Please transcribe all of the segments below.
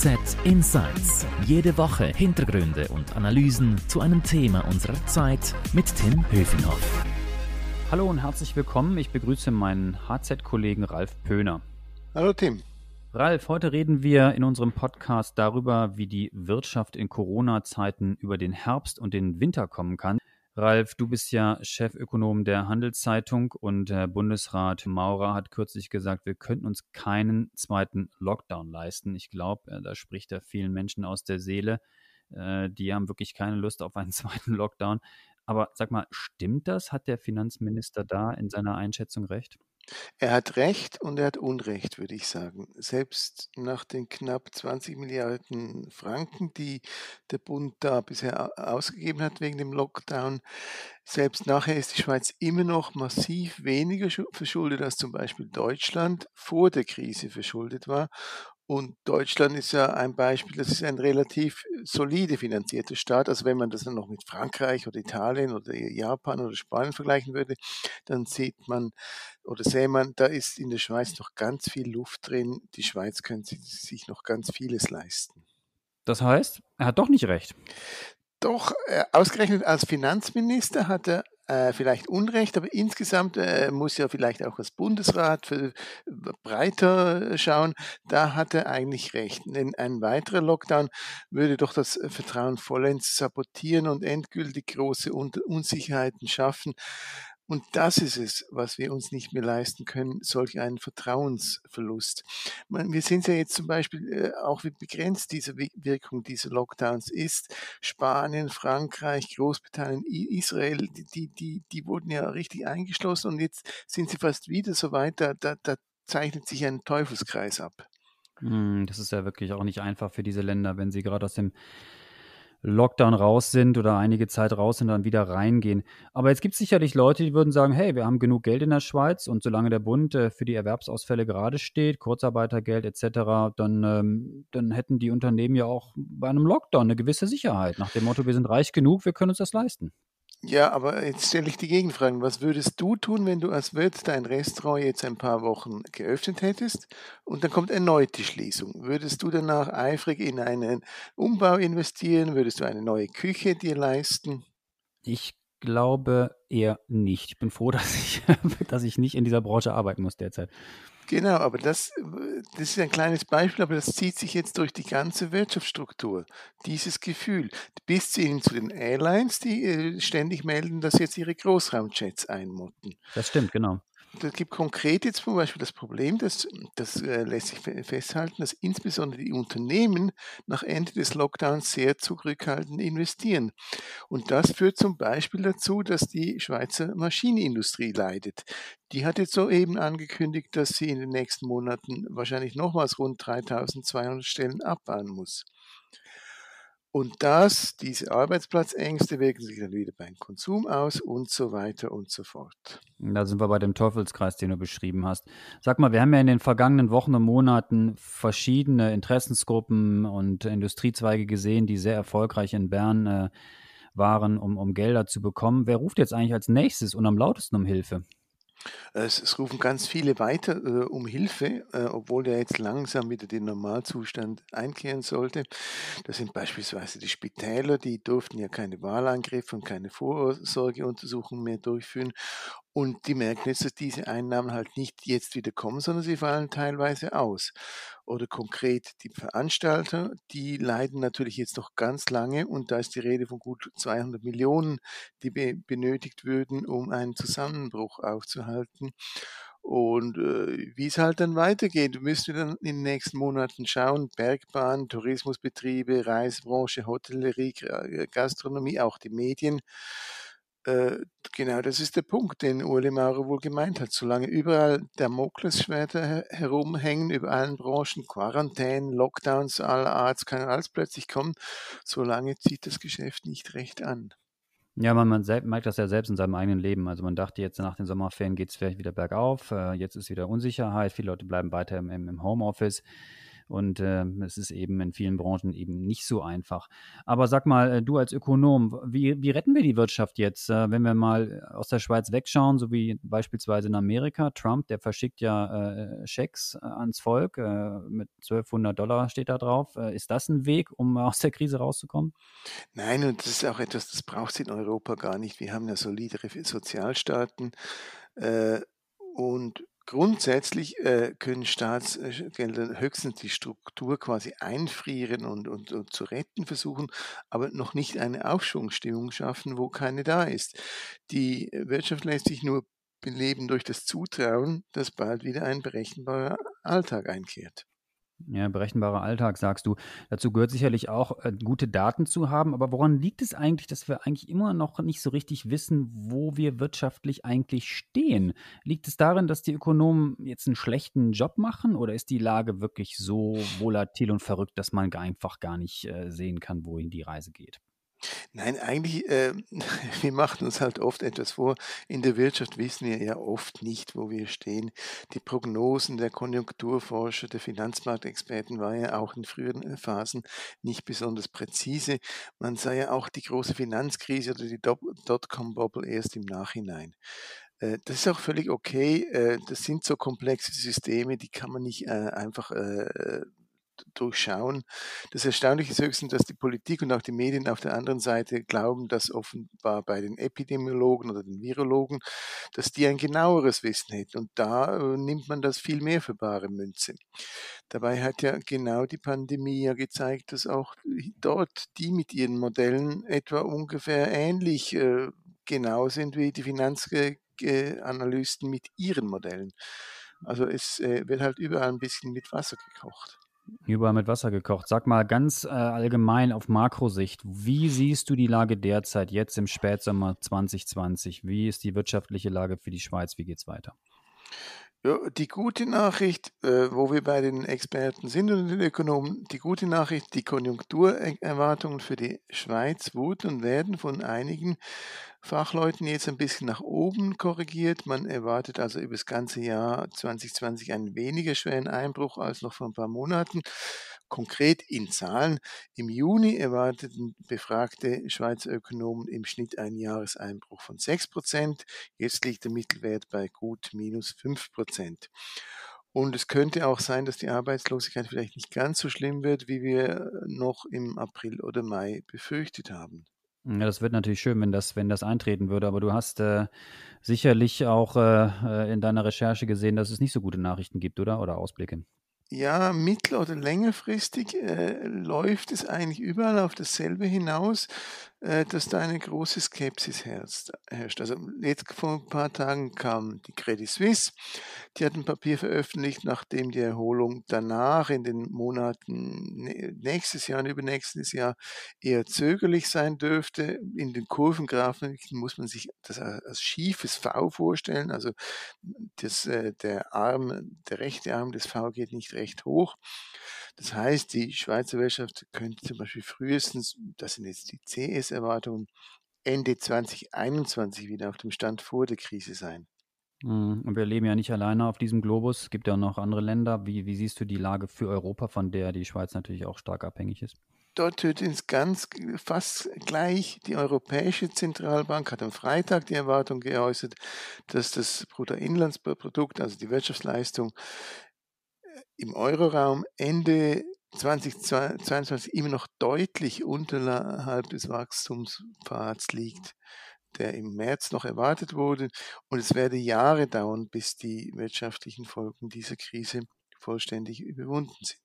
FAZ Insights. Jede Woche Hintergründe und Analysen zu einem Thema unserer Zeit mit Tim Höfinghoff. Hallo und herzlich willkommen. Ich begrüße meinen HZ-Kollegen Ralf Pöhner. Hallo Tim. Ralf, heute reden wir in unserem Podcast darüber, wie die Wirtschaft in Corona-Zeiten über den Herbst und den Winter kommen kann. Ralf, du bist ja Chefökonom der Handelszeitung und äh, Bundesrat Maurer hat kürzlich gesagt, wir könnten uns keinen zweiten Lockdown leisten. Ich glaube, äh, da spricht er vielen Menschen aus der Seele. Äh, die haben wirklich keine Lust auf einen zweiten Lockdown. Aber sag mal, stimmt das? Hat der Finanzminister da in seiner Einschätzung recht? Er hat Recht und er hat Unrecht, würde ich sagen. Selbst nach den knapp 20 Milliarden Franken, die der Bund da bisher ausgegeben hat wegen dem Lockdown, selbst nachher ist die Schweiz immer noch massiv weniger verschuldet als zum Beispiel Deutschland vor der Krise verschuldet war. Und Deutschland ist ja ein Beispiel, das ist ein relativ solide finanzierter Staat. Also wenn man das dann noch mit Frankreich oder Italien oder Japan oder Spanien vergleichen würde, dann sieht man oder sähe man, da ist in der Schweiz noch ganz viel Luft drin. Die Schweiz könnte sich noch ganz vieles leisten. Das heißt, er hat doch nicht recht. Doch, äh, ausgerechnet als Finanzminister hat er äh, vielleicht Unrecht, aber insgesamt äh, muss ja vielleicht auch das Bundesrat für, breiter schauen. Da hat er eigentlich recht. Denn ein weiterer Lockdown würde doch das Vertrauen vollends sabotieren und endgültig große Unsicherheiten schaffen. Und das ist es, was wir uns nicht mehr leisten können, solch einen Vertrauensverlust. Wir sehen ja jetzt zum Beispiel äh, auch, wie begrenzt diese Wirkung dieser Lockdowns ist. Spanien, Frankreich, Großbritannien, Israel, die, die, die wurden ja richtig eingeschlossen und jetzt sind sie fast wieder so weit, da, da, da zeichnet sich ein Teufelskreis ab. Hm, das ist ja wirklich auch nicht einfach für diese Länder, wenn sie gerade aus dem Lockdown raus sind oder einige Zeit raus sind, dann wieder reingehen. Aber jetzt gibt es sicherlich Leute, die würden sagen, hey, wir haben genug Geld in der Schweiz und solange der Bund äh, für die Erwerbsausfälle gerade steht, Kurzarbeitergeld etc., dann, ähm, dann hätten die Unternehmen ja auch bei einem Lockdown eine gewisse Sicherheit. Nach dem Motto, wir sind reich genug, wir können uns das leisten. Ja, aber jetzt stelle ich die Gegenfrage. Was würdest du tun, wenn du als Wirt dein Restaurant jetzt ein paar Wochen geöffnet hättest und dann kommt erneut die Schließung? Würdest du danach eifrig in einen Umbau investieren? Würdest du eine neue Küche dir leisten? Ich glaube eher nicht. Ich bin froh, dass ich, dass ich nicht in dieser Branche arbeiten muss derzeit. Genau, aber das, das ist ein kleines Beispiel, aber das zieht sich jetzt durch die ganze Wirtschaftsstruktur. Dieses Gefühl, bis hin zu den Airlines, die äh, ständig melden, dass jetzt ihre Großraumjets einmotten. Das stimmt, genau das gibt konkret jetzt zum Beispiel das Problem, dass, das äh, lässt sich festhalten, dass insbesondere die Unternehmen nach Ende des Lockdowns sehr zurückhaltend investieren. Und das führt zum Beispiel dazu, dass die Schweizer Maschinenindustrie leidet. Die hat jetzt soeben angekündigt, dass sie in den nächsten Monaten wahrscheinlich nochmals rund 3200 Stellen abbauen muss. Und das, diese Arbeitsplatzängste wirken sich dann wieder beim Konsum aus und so weiter und so fort. Da sind wir bei dem Teufelskreis, den du beschrieben hast. Sag mal, wir haben ja in den vergangenen Wochen und Monaten verschiedene Interessensgruppen und Industriezweige gesehen, die sehr erfolgreich in Bern äh, waren, um, um Gelder zu bekommen. Wer ruft jetzt eigentlich als nächstes und am lautesten um Hilfe? Es, es rufen ganz viele weiter äh, um Hilfe, äh, obwohl der jetzt langsam wieder den Normalzustand einkehren sollte. Das sind beispielsweise die Spitäler, die durften ja keine Wahlangriffe und keine Vorsorgeuntersuchungen mehr durchführen. Und die merken jetzt, dass diese Einnahmen halt nicht jetzt wieder kommen, sondern sie fallen teilweise aus. Oder konkret die Veranstalter, die leiden natürlich jetzt noch ganz lange und da ist die Rede von gut 200 Millionen, die be benötigt würden, um einen Zusammenbruch aufzuhalten. Und äh, wie es halt dann weitergeht, müssen wir dann in den nächsten Monaten schauen. Bergbahn, Tourismusbetriebe, Reisebranche, Hotellerie, Gastronomie, auch die Medien äh, genau, das ist der Punkt, den Uli Maurer wohl gemeint hat. Solange überall Damoklesschwerter herumhängen, über allen Branchen, Quarantäne, Lockdowns aller Art, kann alles plötzlich kommen, solange zieht das Geschäft nicht recht an. Ja, man, man merkt das ja selbst in seinem eigenen Leben. Also man dachte jetzt nach den Sommerferien geht es vielleicht wieder bergauf. Äh, jetzt ist wieder Unsicherheit. Viele Leute bleiben weiter im, im Homeoffice. Und äh, es ist eben in vielen Branchen eben nicht so einfach. Aber sag mal, äh, du als Ökonom, wie, wie retten wir die Wirtschaft jetzt, äh, wenn wir mal aus der Schweiz wegschauen, so wie beispielsweise in Amerika? Trump, der verschickt ja äh, Schecks äh, ans Volk äh, mit 1200 Dollar steht da drauf. ist das ein Weg, um aus der Krise rauszukommen? Nein, und das ist auch etwas, das braucht es in Europa gar nicht. Wir haben ja solidere Sozialstaaten und Grundsätzlich äh, können Staatsgelder höchstens die Struktur quasi einfrieren und, und, und, zu retten versuchen, aber noch nicht eine Aufschwungstimmung schaffen, wo keine da ist. Die Wirtschaft lässt sich nur beleben durch das Zutrauen, dass bald wieder ein berechenbarer Alltag einkehrt. Ja, berechenbarer Alltag, sagst du. Dazu gehört sicherlich auch, äh, gute Daten zu haben. Aber woran liegt es eigentlich, dass wir eigentlich immer noch nicht so richtig wissen, wo wir wirtschaftlich eigentlich stehen? Liegt es darin, dass die Ökonomen jetzt einen schlechten Job machen oder ist die Lage wirklich so volatil und verrückt, dass man einfach gar nicht äh, sehen kann, wohin die Reise geht? Nein, eigentlich, äh, wir machen uns halt oft etwas vor. In der Wirtschaft wissen wir ja oft nicht, wo wir stehen. Die Prognosen der Konjunkturforscher, der Finanzmarktexperten waren ja auch in früheren äh, Phasen nicht besonders präzise. Man sah ja auch die große Finanzkrise oder die Dotcom-Bubble erst im Nachhinein. Äh, das ist auch völlig okay. Äh, das sind so komplexe Systeme, die kann man nicht einfach durchschauen. Das Erstaunliche ist höchstens, dass die Politik und auch die Medien auf der anderen Seite glauben, dass offenbar bei den Epidemiologen oder den Virologen, dass die ein genaueres Wissen hätten. Und da äh, nimmt man das viel mehr für bare Münze. Dabei hat ja genau die Pandemie ja gezeigt, dass auch dort die mit ihren Modellen etwa ungefähr ähnlich äh, genau sind wie die Finanzanalysten mit ihren Modellen. Also es äh, wird halt überall ein bisschen mit Wasser gekocht. Überall mit Wasser gekocht. Sag mal ganz äh, allgemein auf Makrosicht, wie siehst du die Lage derzeit jetzt im Spätsommer 2020? Wie ist die wirtschaftliche Lage für die Schweiz? Wie geht es weiter? Die gute Nachricht, äh, wo wir bei den Experten sind und den Ökonomen, die gute Nachricht, die Konjunkturerwartungen für die Schweiz wurden und werden von einigen Fachleuten jetzt ein bisschen nach oben korrigiert. Man erwartet also über das ganze Jahr 2020 einen weniger schweren Einbruch als noch vor ein paar Monaten. Konkret in Zahlen. Im Juni erwarteten befragte Schweizer Ökonomen im Schnitt einen Jahreseinbruch von 6 Prozent. Jetzt liegt der Mittelwert bei gut minus 5 Prozent. Und es könnte auch sein, dass die Arbeitslosigkeit vielleicht nicht ganz so schlimm wird, wie wir noch im April oder Mai befürchtet haben. Ja, das wird natürlich schön, wenn das, wenn das eintreten würde, aber du hast äh, sicherlich auch äh, äh, in deiner Recherche gesehen, dass es nicht so gute Nachrichten gibt, oder? Oder Ausblicke. Ja, mittel- oder längerfristig äh, läuft es eigentlich überall auf dasselbe hinaus, dass da eine große Skepsis herrscht. Also jetzt vor ein paar Tagen kam die Credit Suisse, die hat ein Papier veröffentlicht, nachdem die Erholung danach in den Monaten nächstes Jahr und übernächstes Jahr eher zögerlich sein dürfte. In den Kurvengrafiken muss man sich das als schiefes V vorstellen, also das, äh, der Arm, der rechte Arm des V geht nicht recht hoch. Das heißt, die Schweizer Wirtschaft könnte zum Beispiel frühestens, das sind jetzt die CS-Erwartungen, Ende 2021 wieder auf dem Stand vor der Krise sein. Mhm, und wir leben ja nicht alleine auf diesem Globus. Es gibt ja auch noch andere Länder. Wie, wie siehst du die Lage für Europa, von der die Schweiz natürlich auch stark abhängig ist? Dort wird es ganz fast gleich. Die Europäische Zentralbank hat am Freitag die Erwartung geäußert, dass das Bruttoinlandsprodukt, also die Wirtschaftsleistung, im Euroraum Ende 2022 immer noch deutlich unterhalb des Wachstumspfads liegt, der im März noch erwartet wurde. Und es werde Jahre dauern, bis die wirtschaftlichen Folgen dieser Krise vollständig überwunden sind.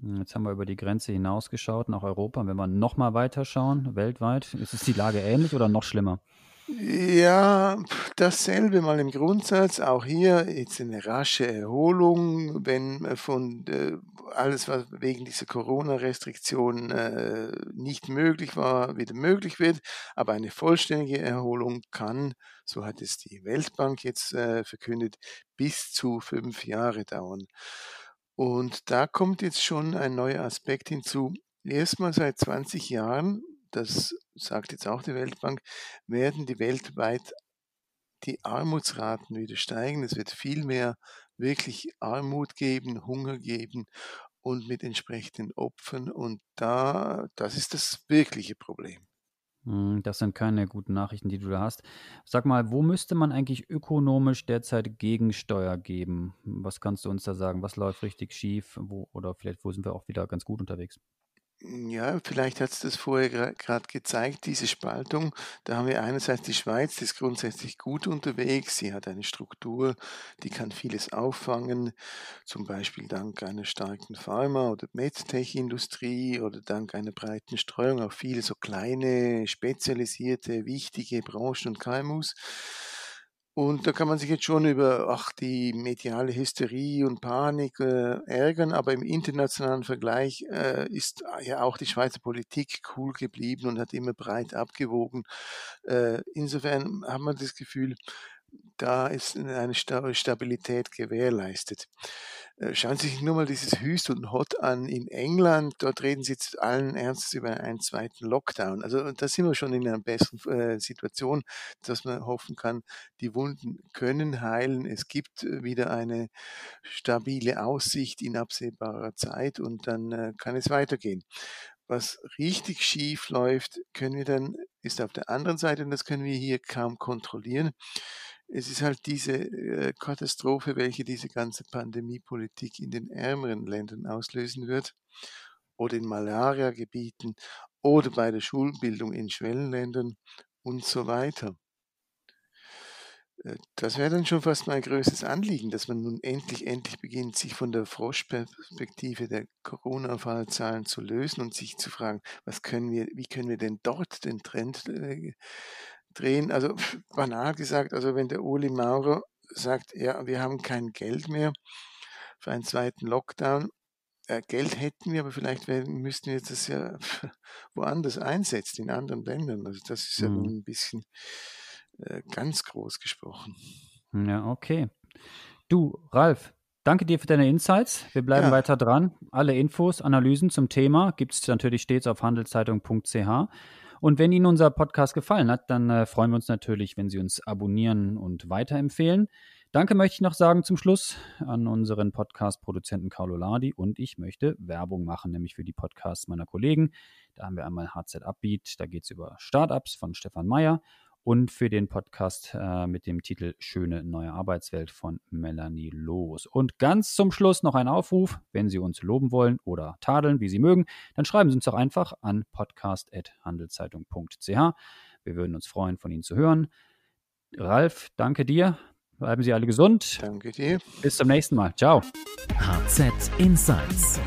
Hm, jetzt haben wir über die Grenze hinausgeschaut nach Europa. Wenn wir nochmal weiter schauen, weltweit, ist es die Lage ähnlich oder noch schlimmer? Ja, dasselbe mal im Grundsatz. Auch hier jetzt eine rasche Erholung, wenn von äh, alles, was wegen dieser Corona-Restriktionen äh, nicht möglich war, wieder möglich wird. Aber eine vollständige Erholung kann, so hat es die Weltbank jetzt äh, verkündet, bis zu fünf Jahre dauern. Und da kommt jetzt schon ein neuer Aspekt hinzu. Erstmal seit 20 Jahren das sagt jetzt auch die Weltbank, werden die weltweit die Armutsraten wieder steigen. Es wird viel mehr wirklich Armut geben, Hunger geben und mit entsprechenden Opfern. Und da, das ist das wirkliche Problem. Hm, das sind keine guten Nachrichten, die du da hast. Sag mal, wo müsste man eigentlich ökonomisch derzeit Gegensteuer geben? Was kannst du uns da sagen? Was läuft richtig schief? Wo, oder vielleicht, wo sind wir auch wieder ganz gut unterwegs? Ja, vielleicht hat es das vorher gerade gezeigt, diese Spaltung. Da haben wir einerseits die Schweiz, die ist grundsätzlich gut unterwegs. Sie hat eine Struktur, die kann vieles auffangen, zum Beispiel dank einer starken Pharma- oder MedTech-Industrie oder dank einer breiten Streuung auf viele so kleine, spezialisierte, wichtige Branchen und KMUs. Und da kann man sich jetzt schon über, ach, die mediale Hysterie und Panik äh, ärgern, aber im internationalen Vergleich äh, ist ja auch die Schweizer Politik cool geblieben und hat immer breit abgewogen. Äh, insofern haben wir das Gefühl, da ist eine Stabilität gewährleistet. Äh, schauen Sie sich nur mal dieses Hüst und Hot an in England. Dort reden Sie jetzt allen Ernstes über einen zweiten Lockdown. Also da sind wir schon in einer besseren äh, Situation, dass man hoffen kann, die Wunden können heilen. Es gibt äh, wieder eine stabile Aussicht in absehbarer Zeit und dann kann es weitergehen. Was richtig schief läuft, können wir dann, ist auf der anderen Seite, und das können wir hier kaum kontrollieren, es ist halt diese äh, Katastrophe, welche diese ganze Pandemiepolitik in den ärmeren Ländern auslösen wird oder in Malariagebieten oder bei der Schulbildung in Schwellenländern und so weiter. Äh, das wäre dann schon fast mein größtes Anliegen, dass man nun endlich, endlich beginnt, sich von der Froschperspektive der Corona-Fallzahlen zu lösen und sich zu fragen, was können wir, wie können wir denn dort den Trend äh, drehen. Also banal gesagt, also wenn der Uli Maurer sagt, ja, wir haben kein Geld mehr für einen zweiten Lockdown, äh, Geld hätten wir, aber vielleicht müssten wir das ja woanders einsetzen, in anderen Ländern. Also das ist ja mhm. ein bisschen äh, ganz groß gesprochen. Ja, okay. Du, Ralf, danke dir für deine Insights. Wir bleiben ja. weiter dran. Alle Infos, Analysen zum Thema gibt es natürlich stets auf handelszeitung.ch. Und wenn Ihnen unser Podcast gefallen hat, dann äh, freuen wir uns natürlich, wenn Sie uns abonnieren und weiterempfehlen. Danke möchte ich noch sagen zum Schluss an unseren Podcast-Produzenten Carlo Lardi und ich möchte Werbung machen, nämlich für die Podcasts meiner Kollegen. Da haben wir einmal HZ Upbeat, da geht es über Startups von Stefan Meyer und für den Podcast äh, mit dem Titel Schöne neue Arbeitswelt von Melanie Loos. Und ganz zum Schluss noch ein Aufruf, wenn Sie uns loben wollen oder tadeln, wie Sie mögen, dann schreiben Sie uns doch einfach an podcast.handelszeitung.ch. Wir würden uns freuen, von Ihnen zu hören. Ralf, danke dir. Bleiben Sie alle gesund. Danke dir. Bis zum nächsten Mal. Ciao. HZ Insights